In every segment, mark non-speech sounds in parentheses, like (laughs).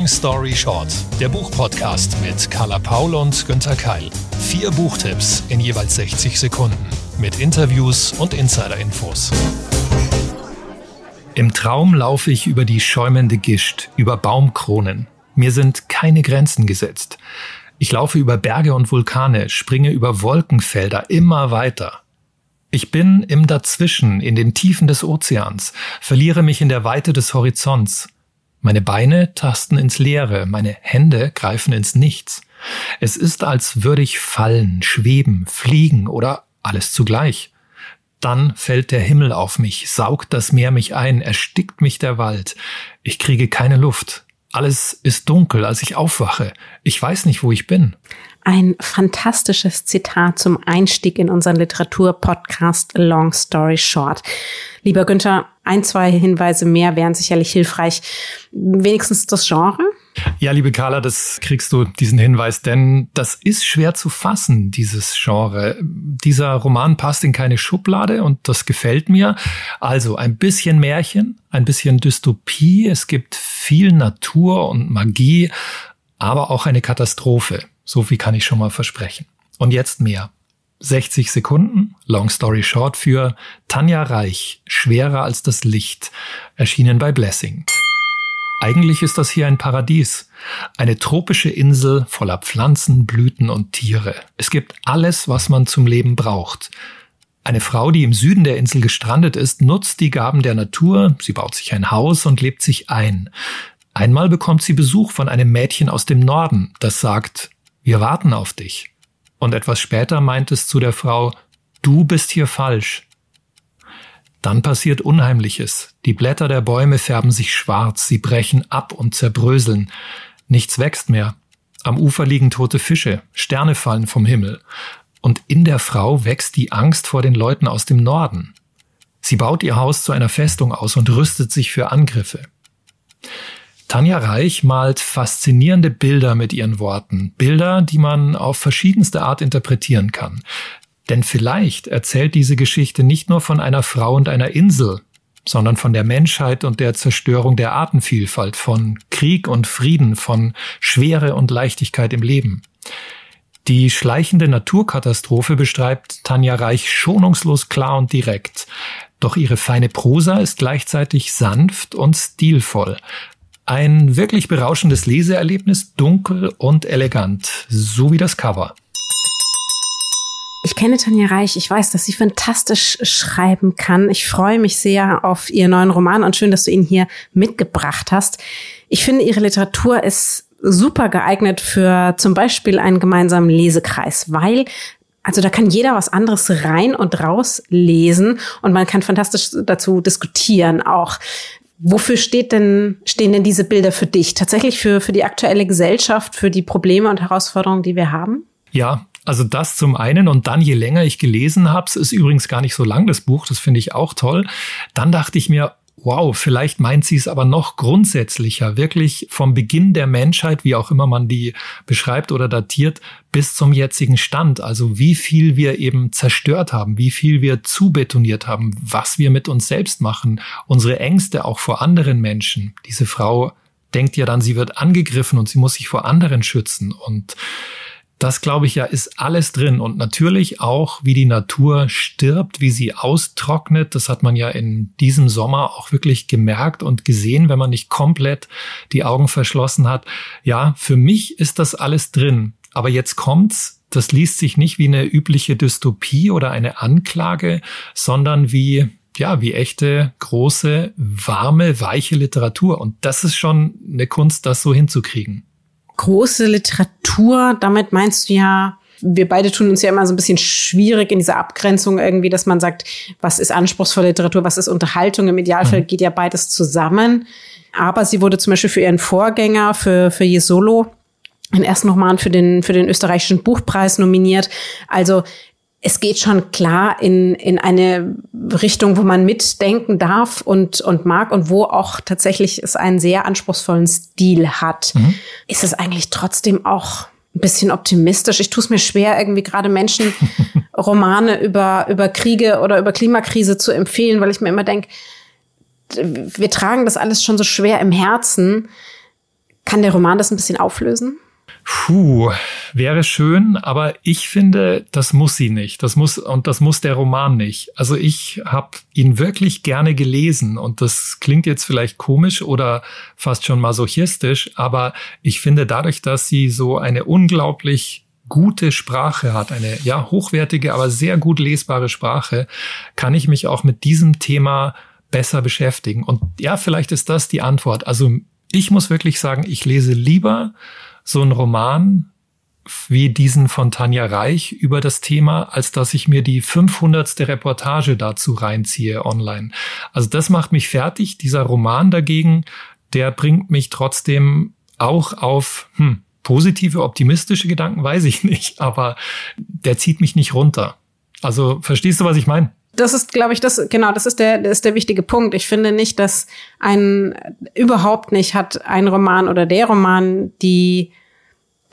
Long Story Short, der Buchpodcast mit Carla Paul und Günther Keil. Vier Buchtipps in jeweils 60 Sekunden mit Interviews und Insider-Infos. Im Traum laufe ich über die schäumende Gischt, über Baumkronen. Mir sind keine Grenzen gesetzt. Ich laufe über Berge und Vulkane, springe über Wolkenfelder immer weiter. Ich bin im Dazwischen, in den Tiefen des Ozeans, verliere mich in der Weite des Horizonts. Meine Beine tasten ins Leere, meine Hände greifen ins Nichts. Es ist, als würde ich fallen, schweben, fliegen oder alles zugleich. Dann fällt der Himmel auf mich, saugt das Meer mich ein, erstickt mich der Wald. Ich kriege keine Luft. Alles ist dunkel, als ich aufwache. Ich weiß nicht, wo ich bin. Ein fantastisches Zitat zum Einstieg in unseren Literaturpodcast Long Story Short. Lieber Günther, ein, zwei Hinweise mehr wären sicherlich hilfreich. Wenigstens das Genre? Ja, liebe Carla, das kriegst du diesen Hinweis, denn das ist schwer zu fassen, dieses Genre. Dieser Roman passt in keine Schublade und das gefällt mir. Also ein bisschen Märchen, ein bisschen Dystopie, es gibt viel Natur und Magie, aber auch eine Katastrophe. So viel kann ich schon mal versprechen. Und jetzt mehr. 60 Sekunden, Long Story Short für Tanja Reich, schwerer als das Licht, erschienen bei Blessing. Eigentlich ist das hier ein Paradies. Eine tropische Insel voller Pflanzen, Blüten und Tiere. Es gibt alles, was man zum Leben braucht. Eine Frau, die im Süden der Insel gestrandet ist, nutzt die Gaben der Natur, sie baut sich ein Haus und lebt sich ein. Einmal bekommt sie Besuch von einem Mädchen aus dem Norden, das sagt, wir warten auf dich. Und etwas später meint es zu der Frau, du bist hier falsch. Dann passiert Unheimliches. Die Blätter der Bäume färben sich schwarz, sie brechen ab und zerbröseln. Nichts wächst mehr. Am Ufer liegen tote Fische, Sterne fallen vom Himmel. Und in der Frau wächst die Angst vor den Leuten aus dem Norden. Sie baut ihr Haus zu einer Festung aus und rüstet sich für Angriffe. Tanja Reich malt faszinierende Bilder mit ihren Worten. Bilder, die man auf verschiedenste Art interpretieren kann. Denn vielleicht erzählt diese Geschichte nicht nur von einer Frau und einer Insel, sondern von der Menschheit und der Zerstörung der Artenvielfalt, von Krieg und Frieden, von Schwere und Leichtigkeit im Leben. Die schleichende Naturkatastrophe beschreibt Tanja Reich schonungslos klar und direkt. Doch ihre feine Prosa ist gleichzeitig sanft und stilvoll. Ein wirklich berauschendes Leseerlebnis, dunkel und elegant, so wie das Cover. Ich kenne Tanja Reich. Ich weiß, dass sie fantastisch schreiben kann. Ich freue mich sehr auf ihren neuen Roman und schön, dass du ihn hier mitgebracht hast. Ich finde, ihre Literatur ist super geeignet für zum Beispiel einen gemeinsamen Lesekreis, weil also da kann jeder was anderes rein und raus lesen und man kann fantastisch dazu diskutieren auch. Wofür steht denn, stehen denn diese Bilder für dich? Tatsächlich für, für die aktuelle Gesellschaft, für die Probleme und Herausforderungen, die wir haben? Ja, also das zum einen und dann, je länger ich gelesen habe, es ist übrigens gar nicht so lang, das Buch, das finde ich auch toll, dann dachte ich mir, wow, vielleicht meint sie es aber noch grundsätzlicher, wirklich vom Beginn der Menschheit, wie auch immer man die beschreibt oder datiert, bis zum jetzigen Stand. Also wie viel wir eben zerstört haben, wie viel wir zubetoniert haben, was wir mit uns selbst machen, unsere Ängste auch vor anderen Menschen. Diese Frau denkt ja dann, sie wird angegriffen und sie muss sich vor anderen schützen und das glaube ich ja ist alles drin und natürlich auch, wie die Natur stirbt, wie sie austrocknet. Das hat man ja in diesem Sommer auch wirklich gemerkt und gesehen, wenn man nicht komplett die Augen verschlossen hat. Ja, für mich ist das alles drin. Aber jetzt kommt's. Das liest sich nicht wie eine übliche Dystopie oder eine Anklage, sondern wie ja, wie echte, große, warme, weiche Literatur. Und das ist schon eine Kunst, das so hinzukriegen große Literatur, damit meinst du ja, wir beide tun uns ja immer so ein bisschen schwierig in dieser Abgrenzung irgendwie, dass man sagt, was ist anspruchsvolle Literatur, was ist Unterhaltung. Im Idealfall mhm. geht ja beides zusammen. Aber sie wurde zum Beispiel für ihren Vorgänger, für, für Jesolo, den ersten Roman für den, für den österreichischen Buchpreis nominiert. Also es geht schon klar in, in eine Richtung, wo man mitdenken darf und, und mag und wo auch tatsächlich es einen sehr anspruchsvollen Stil hat. Mhm. Ist es eigentlich trotzdem auch ein bisschen optimistisch? Ich tue es mir schwer, irgendwie gerade Menschen (laughs) Romane über, über Kriege oder über Klimakrise zu empfehlen, weil ich mir immer denke, wir tragen das alles schon so schwer im Herzen Kann der Roman das ein bisschen auflösen? Puh, wäre schön, aber ich finde, das muss sie nicht. Das muss und das muss der Roman nicht. Also ich habe ihn wirklich gerne gelesen und das klingt jetzt vielleicht komisch oder fast schon masochistisch, aber ich finde dadurch, dass sie so eine unglaublich gute Sprache hat, eine ja hochwertige, aber sehr gut lesbare Sprache, kann ich mich auch mit diesem Thema besser beschäftigen. Und ja, vielleicht ist das die Antwort. Also ich muss wirklich sagen, ich lese lieber so einen Roman wie diesen von Tanja Reich über das Thema, als dass ich mir die 500. Reportage dazu reinziehe online. Also das macht mich fertig. Dieser Roman dagegen, der bringt mich trotzdem auch auf hm, positive, optimistische Gedanken, weiß ich nicht, aber der zieht mich nicht runter. Also verstehst du, was ich meine? Das ist, glaube ich, das genau, das ist der, das ist der wichtige Punkt. Ich finde nicht, dass ein überhaupt nicht hat ein Roman oder der Roman die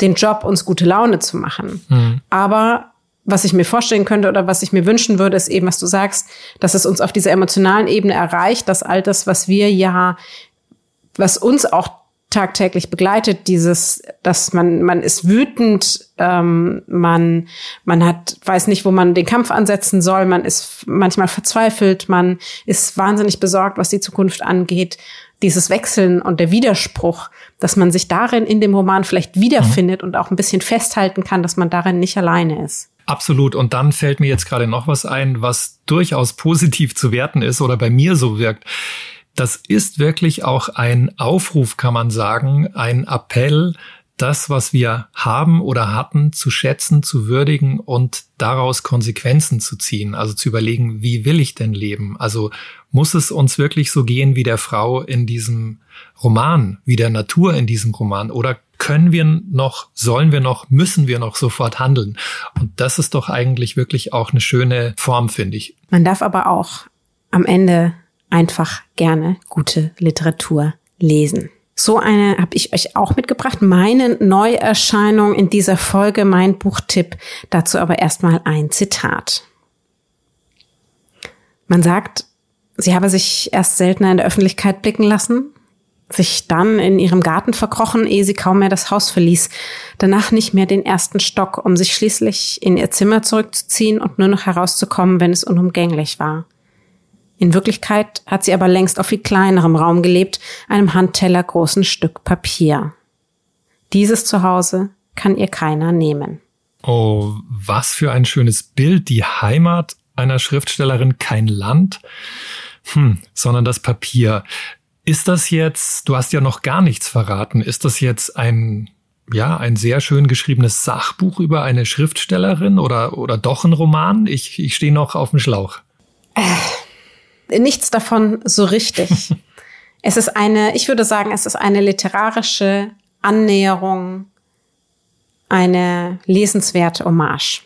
den Job, uns gute Laune zu machen. Mhm. Aber was ich mir vorstellen könnte oder was ich mir wünschen würde, ist eben, was du sagst, dass es uns auf dieser emotionalen Ebene erreicht, dass all das, was wir ja, was uns auch tagtäglich begleitet, dieses, dass man, man ist wütend, ähm, man, man hat, weiß nicht, wo man den Kampf ansetzen soll, man ist manchmal verzweifelt, man ist wahnsinnig besorgt, was die Zukunft angeht. Dieses Wechseln und der Widerspruch, dass man sich darin in dem Roman vielleicht wiederfindet mhm. und auch ein bisschen festhalten kann, dass man darin nicht alleine ist. Absolut. Und dann fällt mir jetzt gerade noch was ein, was durchaus positiv zu werten ist oder bei mir so wirkt. Das ist wirklich auch ein Aufruf, kann man sagen, ein Appell, das, was wir haben oder hatten, zu schätzen, zu würdigen und daraus Konsequenzen zu ziehen. Also zu überlegen, wie will ich denn leben? Also muss es uns wirklich so gehen wie der Frau in diesem Roman, wie der Natur in diesem Roman? Oder können wir noch, sollen wir noch, müssen wir noch sofort handeln? Und das ist doch eigentlich wirklich auch eine schöne Form, finde ich. Man darf aber auch am Ende einfach gerne gute Literatur lesen. So eine habe ich euch auch mitgebracht. Meine Neuerscheinung in dieser Folge, mein Buchtipp. Dazu aber erstmal ein Zitat. Man sagt, sie habe sich erst seltener in der Öffentlichkeit blicken lassen, sich dann in ihrem Garten verkrochen, ehe sie kaum mehr das Haus verließ, danach nicht mehr den ersten Stock, um sich schließlich in ihr Zimmer zurückzuziehen und nur noch herauszukommen, wenn es unumgänglich war. In Wirklichkeit hat sie aber längst auf viel kleinerem Raum gelebt, einem Handteller großen Stück Papier. Dieses Zuhause kann ihr keiner nehmen. Oh, was für ein schönes Bild. Die Heimat einer Schriftstellerin kein Land, hm, sondern das Papier. Ist das jetzt, du hast ja noch gar nichts verraten, ist das jetzt ein, ja, ein sehr schön geschriebenes Sachbuch über eine Schriftstellerin oder, oder doch ein Roman? Ich, ich stehe noch auf dem Schlauch. Äh nichts davon so richtig. (laughs) es ist eine, ich würde sagen, es ist eine literarische Annäherung, eine lesenswerte Hommage.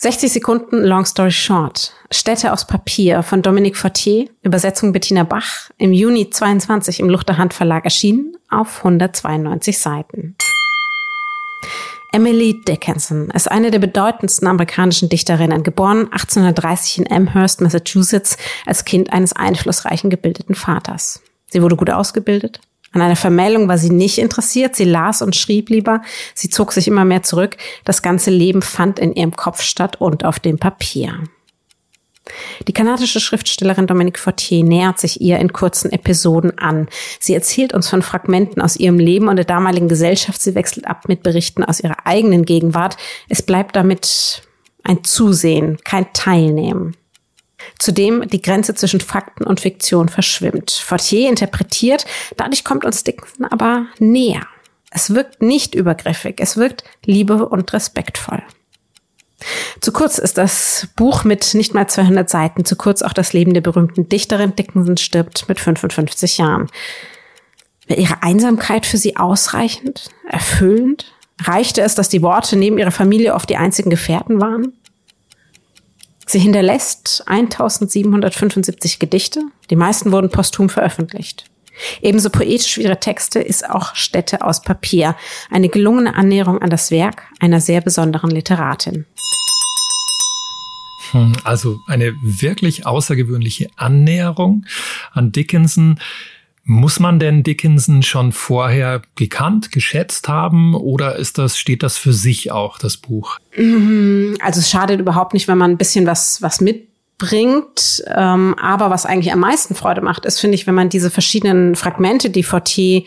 60 Sekunden Long Story Short. Städte aus Papier von Dominique Fortier, Übersetzung Bettina Bach, im Juni 22 im Luchterhand Verlag erschienen, auf 192 Seiten. Emily Dickinson ist eine der bedeutendsten amerikanischen Dichterinnen, geboren 1830 in Amherst, Massachusetts, als Kind eines einflussreichen gebildeten Vaters. Sie wurde gut ausgebildet. An einer Vermählung war sie nicht interessiert. Sie las und schrieb lieber. Sie zog sich immer mehr zurück. Das ganze Leben fand in ihrem Kopf statt und auf dem Papier. Die kanadische Schriftstellerin Dominique Fortier nähert sich ihr in kurzen Episoden an. Sie erzählt uns von Fragmenten aus ihrem Leben und der damaligen Gesellschaft. Sie wechselt ab mit Berichten aus ihrer eigenen Gegenwart. Es bleibt damit ein Zusehen, kein Teilnehmen. Zudem die Grenze zwischen Fakten und Fiktion verschwimmt. Fortier interpretiert, dadurch kommt uns Dickinson aber näher. Es wirkt nicht übergriffig, es wirkt liebe und respektvoll. Zu kurz ist das Buch mit nicht mal 200 Seiten, zu kurz auch das Leben der berühmten Dichterin Dickinson stirbt mit 55 Jahren. Wäre ihre Einsamkeit für sie ausreichend, erfüllend? Reichte es, dass die Worte neben ihrer Familie oft die einzigen Gefährten waren? Sie hinterlässt 1775 Gedichte, die meisten wurden posthum veröffentlicht. Ebenso poetisch wie ihre Texte ist auch Städte aus Papier, eine gelungene Annäherung an das Werk einer sehr besonderen Literatin. Hm, also eine wirklich außergewöhnliche Annäherung an Dickinson. Muss man denn Dickinson schon vorher gekannt, geschätzt haben oder ist das, steht das für sich auch, das Buch? Mhm. Also es schadet überhaupt nicht, wenn man ein bisschen was, was mitbringt. Ähm, aber was eigentlich am meisten Freude macht, ist, finde ich, wenn man diese verschiedenen Fragmente, die Fortier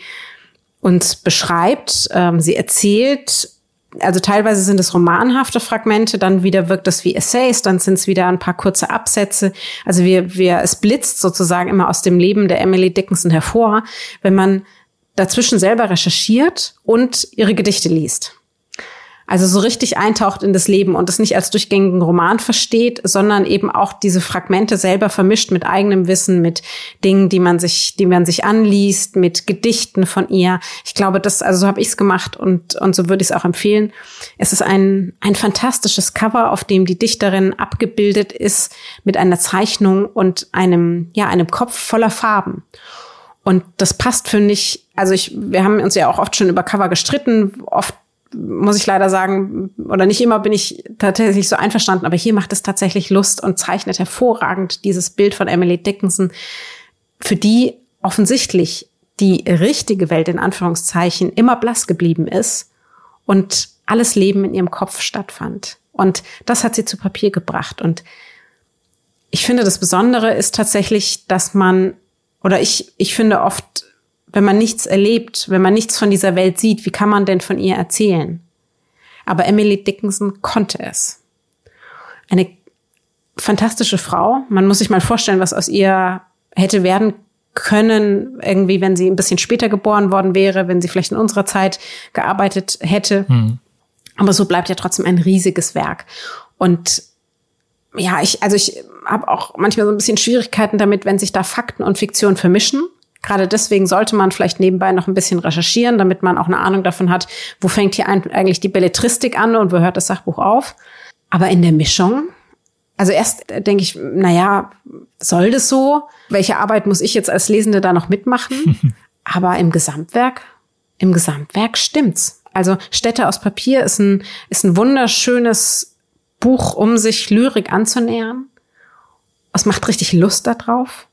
uns beschreibt, ähm, sie erzählt, also teilweise sind es romanhafte Fragmente, dann wieder wirkt es wie Essays, dann sind es wieder ein paar kurze Absätze. Also wir, wir, es blitzt sozusagen immer aus dem Leben der Emily Dickinson hervor, wenn man dazwischen selber recherchiert und ihre Gedichte liest. Also so richtig eintaucht in das Leben und es nicht als durchgängigen Roman versteht, sondern eben auch diese Fragmente selber vermischt mit eigenem Wissen, mit Dingen, die man sich, die man sich anliest, mit Gedichten von ihr. Ich glaube, das, also so habe ich es gemacht und, und so würde ich es auch empfehlen. Es ist ein, ein fantastisches Cover, auf dem die Dichterin abgebildet ist mit einer Zeichnung und einem, ja, einem Kopf voller Farben. Und das passt, finde ich, also ich, wir haben uns ja auch oft schon über Cover gestritten. Oft muss ich leider sagen, oder nicht immer bin ich tatsächlich so einverstanden, aber hier macht es tatsächlich Lust und zeichnet hervorragend dieses Bild von Emily Dickinson, für die offensichtlich die richtige Welt in Anführungszeichen immer blass geblieben ist und alles Leben in ihrem Kopf stattfand. Und das hat sie zu Papier gebracht. Und ich finde, das Besondere ist tatsächlich, dass man, oder ich, ich finde oft, wenn man nichts erlebt, wenn man nichts von dieser Welt sieht, wie kann man denn von ihr erzählen? Aber Emily Dickinson konnte es. Eine fantastische Frau. Man muss sich mal vorstellen, was aus ihr hätte werden können, irgendwie, wenn sie ein bisschen später geboren worden wäre, wenn sie vielleicht in unserer Zeit gearbeitet hätte. Hm. Aber so bleibt ja trotzdem ein riesiges Werk. Und ja, ich, also ich habe auch manchmal so ein bisschen Schwierigkeiten damit, wenn sich da Fakten und Fiktion vermischen. Gerade deswegen sollte man vielleicht nebenbei noch ein bisschen recherchieren, damit man auch eine Ahnung davon hat, wo fängt hier eigentlich die Belletristik an und wo hört das Sachbuch auf. Aber in der Mischung, also erst denke ich, na ja, soll das so? Welche Arbeit muss ich jetzt als Lesende da noch mitmachen? (laughs) Aber im Gesamtwerk, im Gesamtwerk stimmt's. Also Städte aus Papier ist ein, ist ein wunderschönes Buch, um sich Lyrik anzunähern. Es macht richtig Lust darauf.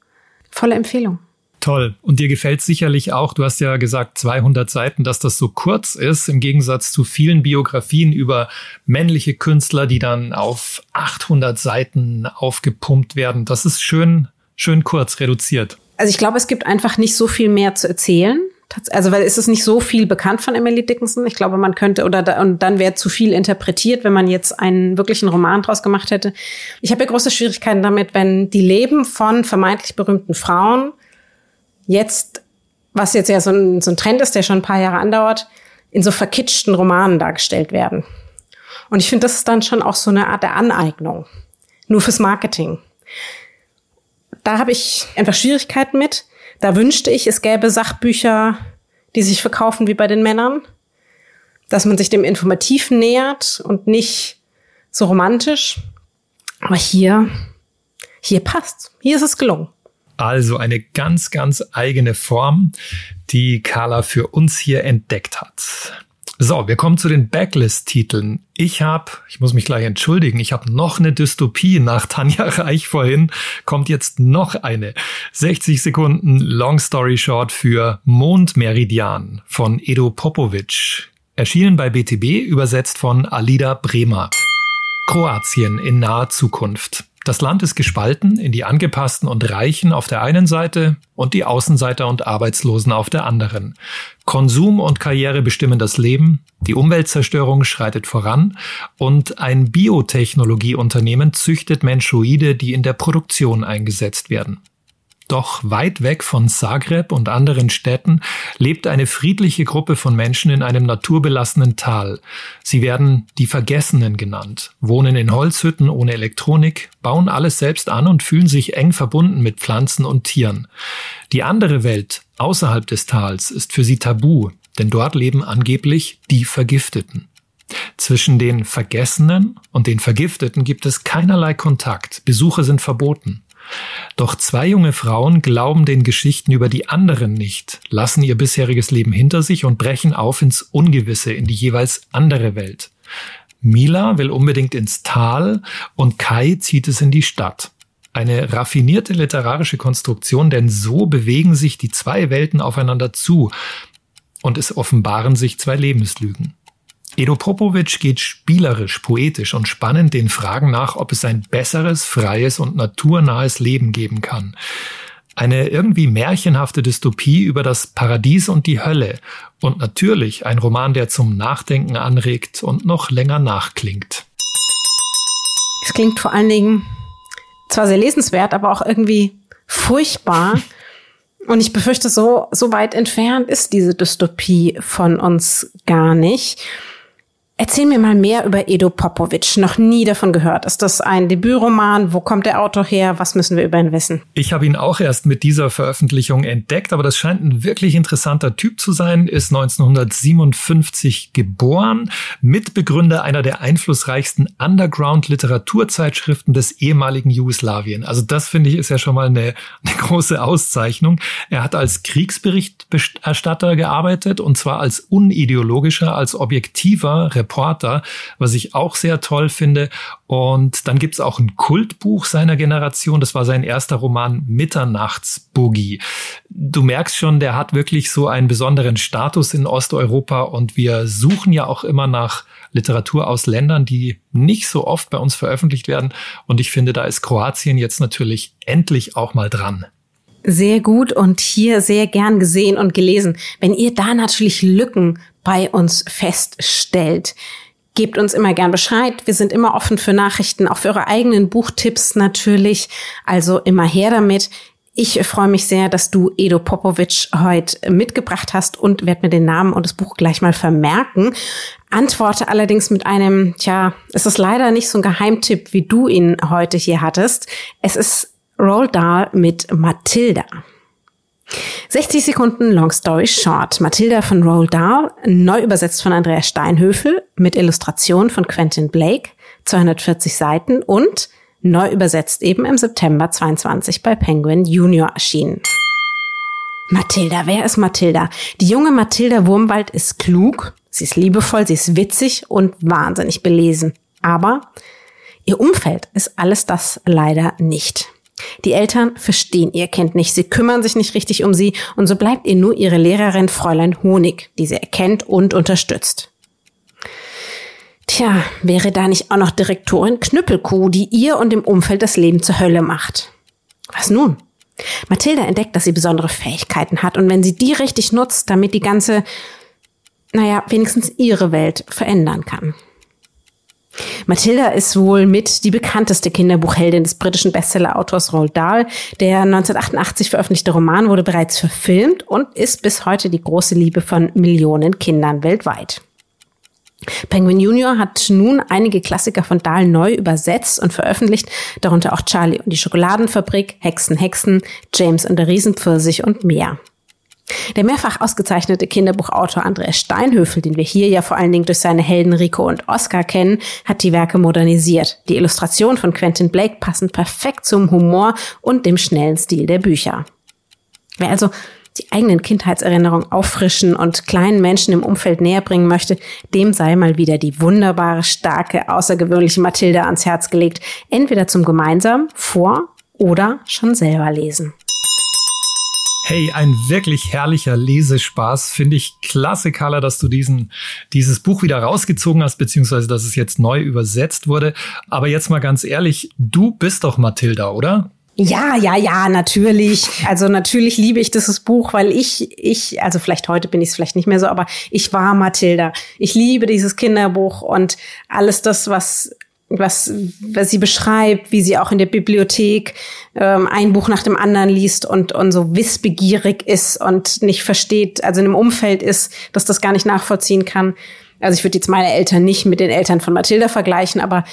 Volle Empfehlung. Toll. Und dir gefällt sicherlich auch, du hast ja gesagt 200 Seiten, dass das so kurz ist, im Gegensatz zu vielen Biografien über männliche Künstler, die dann auf 800 Seiten aufgepumpt werden. Das ist schön, schön kurz reduziert. Also ich glaube, es gibt einfach nicht so viel mehr zu erzählen. Also weil es ist nicht so viel bekannt von Emily Dickinson. Ich glaube, man könnte oder da, und dann wäre zu viel interpretiert, wenn man jetzt einen wirklichen Roman draus gemacht hätte. Ich habe ja große Schwierigkeiten damit, wenn die Leben von vermeintlich berühmten Frauen jetzt, was jetzt ja so ein, so ein Trend ist, der schon ein paar Jahre andauert, in so verkitschten Romanen dargestellt werden. Und ich finde, das ist dann schon auch so eine Art der Aneignung. Nur fürs Marketing. Da habe ich einfach Schwierigkeiten mit. Da wünschte ich, es gäbe Sachbücher, die sich verkaufen wie bei den Männern. Dass man sich dem Informativen nähert und nicht so romantisch. Aber hier, hier passt. Hier ist es gelungen. Also eine ganz, ganz eigene Form, die Carla für uns hier entdeckt hat. So, wir kommen zu den Backlist-Titeln. Ich habe, ich muss mich gleich entschuldigen, ich habe noch eine Dystopie nach Tanja (laughs) Reich vorhin. Kommt jetzt noch eine. 60 Sekunden Long Story Short für Mondmeridian von Edo Popovic. Erschienen bei BTB, übersetzt von Alida Bremer. Kroatien in naher Zukunft. Das Land ist gespalten in die Angepassten und Reichen auf der einen Seite und die Außenseiter und Arbeitslosen auf der anderen. Konsum und Karriere bestimmen das Leben, die Umweltzerstörung schreitet voran und ein Biotechnologieunternehmen züchtet Menschoide, die in der Produktion eingesetzt werden. Doch weit weg von Zagreb und anderen Städten lebt eine friedliche Gruppe von Menschen in einem naturbelassenen Tal. Sie werden die Vergessenen genannt, wohnen in Holzhütten ohne Elektronik, bauen alles selbst an und fühlen sich eng verbunden mit Pflanzen und Tieren. Die andere Welt außerhalb des Tals ist für sie tabu, denn dort leben angeblich die Vergifteten. Zwischen den Vergessenen und den Vergifteten gibt es keinerlei Kontakt, Besuche sind verboten. Doch zwei junge Frauen glauben den Geschichten über die anderen nicht, lassen ihr bisheriges Leben hinter sich und brechen auf ins Ungewisse, in die jeweils andere Welt. Mila will unbedingt ins Tal und Kai zieht es in die Stadt. Eine raffinierte literarische Konstruktion, denn so bewegen sich die zwei Welten aufeinander zu und es offenbaren sich zwei Lebenslügen. Edo Popovic geht spielerisch, poetisch und spannend den Fragen nach, ob es ein besseres, freies und naturnahes Leben geben kann. Eine irgendwie märchenhafte Dystopie über das Paradies und die Hölle. Und natürlich ein Roman, der zum Nachdenken anregt und noch länger nachklingt. Es klingt vor allen Dingen zwar sehr lesenswert, aber auch irgendwie furchtbar. Und ich befürchte, so, so weit entfernt ist diese Dystopie von uns gar nicht. Erzähl mir mal mehr über Edo Popovic. Noch nie davon gehört. Ist das ein Debütroman? Wo kommt der Autor her? Was müssen wir über ihn wissen? Ich habe ihn auch erst mit dieser Veröffentlichung entdeckt, aber das scheint ein wirklich interessanter Typ zu sein. Ist 1957 geboren, Mitbegründer einer der einflussreichsten Underground-Literaturzeitschriften des ehemaligen Jugoslawien. Also das finde ich ist ja schon mal eine, eine große Auszeichnung. Er hat als Kriegsberichterstatter gearbeitet und zwar als unideologischer, als objektiver Reporter, was ich auch sehr toll finde. Und dann gibt's auch ein Kultbuch seiner Generation. Das war sein erster Roman Mitternachtsboogie. Du merkst schon, der hat wirklich so einen besonderen Status in Osteuropa und wir suchen ja auch immer nach Literatur aus Ländern, die nicht so oft bei uns veröffentlicht werden. Und ich finde, da ist Kroatien jetzt natürlich endlich auch mal dran sehr gut und hier sehr gern gesehen und gelesen. Wenn ihr da natürlich Lücken bei uns feststellt, gebt uns immer gern Bescheid. Wir sind immer offen für Nachrichten, auch für eure eigenen Buchtipps natürlich. Also immer her damit. Ich freue mich sehr, dass du Edo Popovic heute mitgebracht hast und werde mir den Namen und das Buch gleich mal vermerken. Antworte allerdings mit einem, tja, es ist leider nicht so ein Geheimtipp, wie du ihn heute hier hattest. Es ist Roald Dahl mit Matilda. 60 Sekunden Long Story Short. Matilda von Roald Dahl, neu übersetzt von Andrea Steinhöfel, mit Illustration von Quentin Blake, 240 Seiten und neu übersetzt eben im September 22 bei Penguin Junior erschienen. Matilda, wer ist Matilda? Die junge Matilda Wurmwald ist klug, sie ist liebevoll, sie ist witzig und wahnsinnig belesen. Aber ihr Umfeld ist alles das leider nicht. Die Eltern verstehen ihr Kind nicht, sie kümmern sich nicht richtig um sie und so bleibt ihr nur ihre Lehrerin Fräulein Honig, die sie erkennt und unterstützt. Tja, wäre da nicht auch noch Direktorin Knüppelkuh, die ihr und dem Umfeld das Leben zur Hölle macht? Was nun? Mathilda entdeckt, dass sie besondere Fähigkeiten hat und wenn sie die richtig nutzt, damit die ganze, naja, wenigstens ihre Welt verändern kann. Mathilda ist wohl mit die bekannteste Kinderbuchheldin des britischen Bestseller-Autors Roald Dahl. Der 1988 veröffentlichte Roman wurde bereits verfilmt und ist bis heute die große Liebe von Millionen Kindern weltweit. Penguin Junior hat nun einige Klassiker von Dahl neu übersetzt und veröffentlicht, darunter auch Charlie und die Schokoladenfabrik, Hexen, Hexen, James und der Riesenpfirsich und mehr. Der mehrfach ausgezeichnete Kinderbuchautor Andreas Steinhöfel, den wir hier ja vor allen Dingen durch seine Helden Rico und Oscar kennen, hat die Werke modernisiert. Die Illustrationen von Quentin Blake passen perfekt zum Humor und dem schnellen Stil der Bücher. Wer also die eigenen Kindheitserinnerungen auffrischen und kleinen Menschen im Umfeld näher bringen möchte, dem sei mal wieder die wunderbare, starke, außergewöhnliche Mathilda ans Herz gelegt, entweder zum gemeinsam vor oder schon selber lesen. Hey, ein wirklich herrlicher Lesespaß. Finde ich klasse, Carla, dass du diesen, dieses Buch wieder rausgezogen hast, beziehungsweise dass es jetzt neu übersetzt wurde. Aber jetzt mal ganz ehrlich, du bist doch Mathilda, oder? Ja, ja, ja, natürlich. Also natürlich liebe ich dieses Buch, weil ich, ich, also vielleicht heute bin ich es vielleicht nicht mehr so, aber ich war Mathilda. Ich liebe dieses Kinderbuch und alles das, was was, was sie beschreibt, wie sie auch in der Bibliothek ähm, ein Buch nach dem anderen liest und, und so wissbegierig ist und nicht versteht, also in einem Umfeld ist, dass das gar nicht nachvollziehen kann. Also ich würde jetzt meine Eltern nicht mit den Eltern von Mathilda vergleichen, aber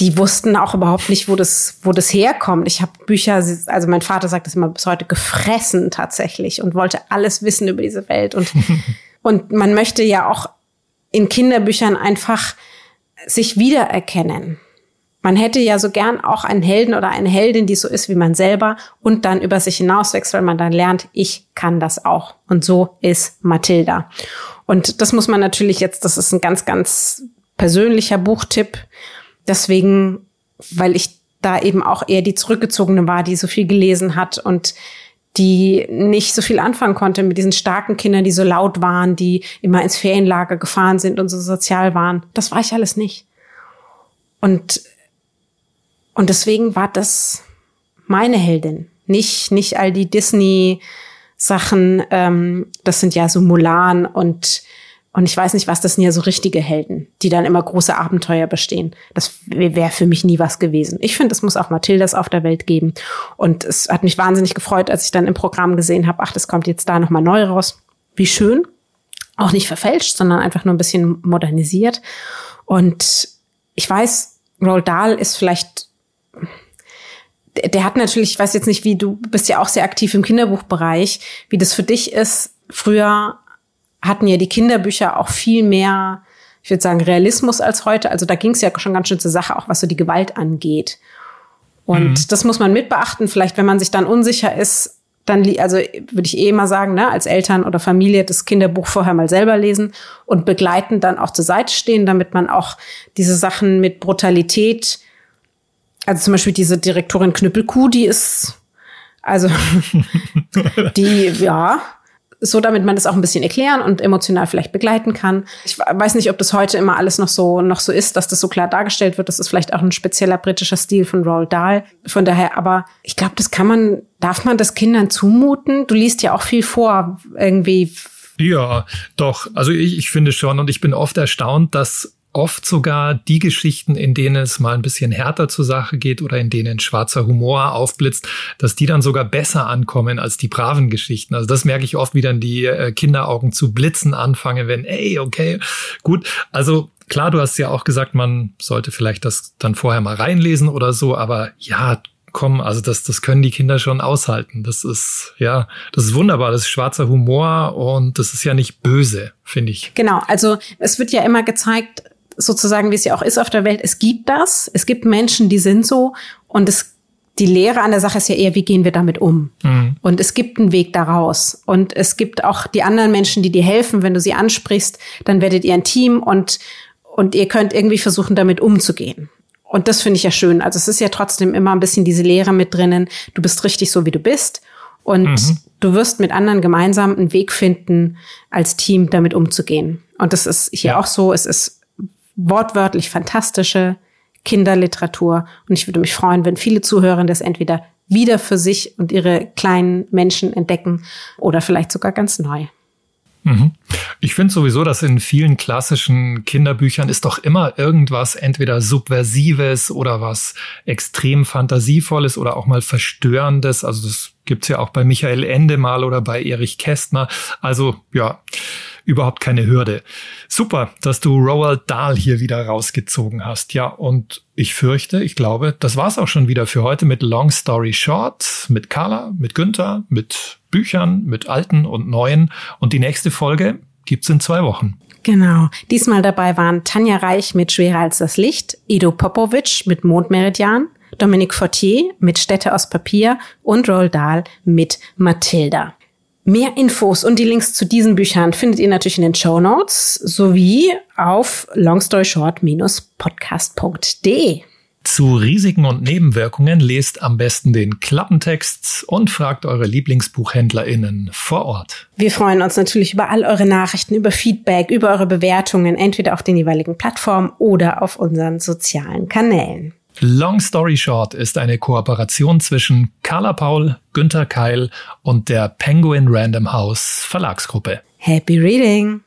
die wussten auch überhaupt nicht, wo das, wo das herkommt. Ich habe Bücher, also mein Vater sagt das immer bis heute, gefressen tatsächlich und wollte alles wissen über diese Welt. Und, (laughs) und man möchte ja auch in Kinderbüchern einfach sich wiedererkennen. Man hätte ja so gern auch einen Helden oder eine Heldin, die so ist wie man selber und dann über sich hinauswächst, weil man dann lernt, ich kann das auch. Und so ist Mathilda. Und das muss man natürlich jetzt, das ist ein ganz, ganz persönlicher Buchtipp. Deswegen, weil ich da eben auch eher die Zurückgezogene war, die so viel gelesen hat und die nicht so viel anfangen konnte mit diesen starken Kindern, die so laut waren, die immer ins Ferienlager gefahren sind und so sozial waren. Das war ich alles nicht. Und, und deswegen war das meine Heldin. Nicht, nicht all die Disney-Sachen, ähm, das sind ja so Mulan und und ich weiß nicht was, das sind ja so richtige Helden, die dann immer große Abenteuer bestehen. Das wäre für mich nie was gewesen. Ich finde, es muss auch Mathildas auf der Welt geben. Und es hat mich wahnsinnig gefreut, als ich dann im Programm gesehen habe, ach, das kommt jetzt da nochmal neu raus. Wie schön. Auch nicht verfälscht, sondern einfach nur ein bisschen modernisiert. Und ich weiß, Roald Dahl ist vielleicht der hat natürlich, ich weiß jetzt nicht, wie du bist ja auch sehr aktiv im Kinderbuchbereich, wie das für dich ist. Früher hatten ja die Kinderbücher auch viel mehr, ich würde sagen, Realismus als heute. Also da ging es ja schon ganz schön zur Sache, auch was so die Gewalt angeht. Und mhm. das muss man mit beachten. Vielleicht, wenn man sich dann unsicher ist, dann, also würde ich eh mal sagen, ne, als Eltern oder Familie das Kinderbuch vorher mal selber lesen und begleiten dann auch zur Seite stehen, damit man auch diese Sachen mit Brutalität, also zum Beispiel diese Direktorin Knüppelkuh, die ist, also (laughs) die, ja, so damit man das auch ein bisschen erklären und emotional vielleicht begleiten kann. Ich weiß nicht, ob das heute immer alles noch so noch so ist, dass das so klar dargestellt wird. Das ist vielleicht auch ein spezieller britischer Stil von Roald Dahl. Von daher, aber ich glaube, das kann man, darf man das Kindern zumuten? Du liest ja auch viel vor, irgendwie. Ja, doch. Also ich, ich finde schon und ich bin oft erstaunt, dass oft sogar die Geschichten, in denen es mal ein bisschen härter zur Sache geht oder in denen schwarzer Humor aufblitzt, dass die dann sogar besser ankommen als die braven Geschichten. Also das merke ich oft, wie dann die äh, Kinderaugen zu blitzen anfangen, wenn, ey, okay, gut. Also klar, du hast ja auch gesagt, man sollte vielleicht das dann vorher mal reinlesen oder so, aber ja, komm, also das, das können die Kinder schon aushalten. Das ist, ja, das ist wunderbar. Das ist schwarzer Humor und das ist ja nicht böse, finde ich. Genau. Also es wird ja immer gezeigt, sozusagen, wie es ja auch ist auf der Welt, es gibt das, es gibt Menschen, die sind so und es die Lehre an der Sache ist ja eher, wie gehen wir damit um? Mhm. Und es gibt einen Weg daraus. Und es gibt auch die anderen Menschen, die dir helfen, wenn du sie ansprichst, dann werdet ihr ein Team und, und ihr könnt irgendwie versuchen, damit umzugehen. Und das finde ich ja schön. Also es ist ja trotzdem immer ein bisschen diese Lehre mit drinnen. Du bist richtig so, wie du bist. Und mhm. du wirst mit anderen gemeinsam einen Weg finden, als Team damit umzugehen. Und das ist hier ja. auch so. Es ist wortwörtlich fantastische Kinderliteratur. Und ich würde mich freuen, wenn viele Zuhörer das entweder wieder für sich und ihre kleinen Menschen entdecken oder vielleicht sogar ganz neu. Mhm. Ich finde sowieso, dass in vielen klassischen Kinderbüchern ist doch immer irgendwas entweder Subversives oder was extrem Fantasievolles oder auch mal Verstörendes. Also das gibt's ja auch bei Michael Ende mal oder bei Erich Kästner. Also ja, überhaupt keine Hürde. Super, dass du Roald Dahl hier wieder rausgezogen hast. Ja, und ich fürchte, ich glaube, das war's auch schon wieder für heute mit Long Story Short, mit Carla, mit Günther, mit Büchern, mit alten und neuen. Und die nächste Folge gibt's in zwei Wochen. Genau. Diesmal dabei waren Tanja Reich mit Schwerer als das Licht, Ido Popovic mit Mondmeridian, Dominique Fortier mit Städte aus Papier und Roald Dahl mit Mathilda. Mehr Infos und die Links zu diesen Büchern findet ihr natürlich in den Show Notes sowie auf longstoryshort-podcast.de. Zu Risiken und Nebenwirkungen lest am besten den Klappentext und fragt eure LieblingsbuchhändlerInnen vor Ort. Wir freuen uns natürlich über all eure Nachrichten, über Feedback, über eure Bewertungen, entweder auf den jeweiligen Plattformen oder auf unseren sozialen Kanälen. Long Story Short ist eine Kooperation zwischen Carla Paul, Günther Keil und der Penguin Random House Verlagsgruppe. Happy Reading!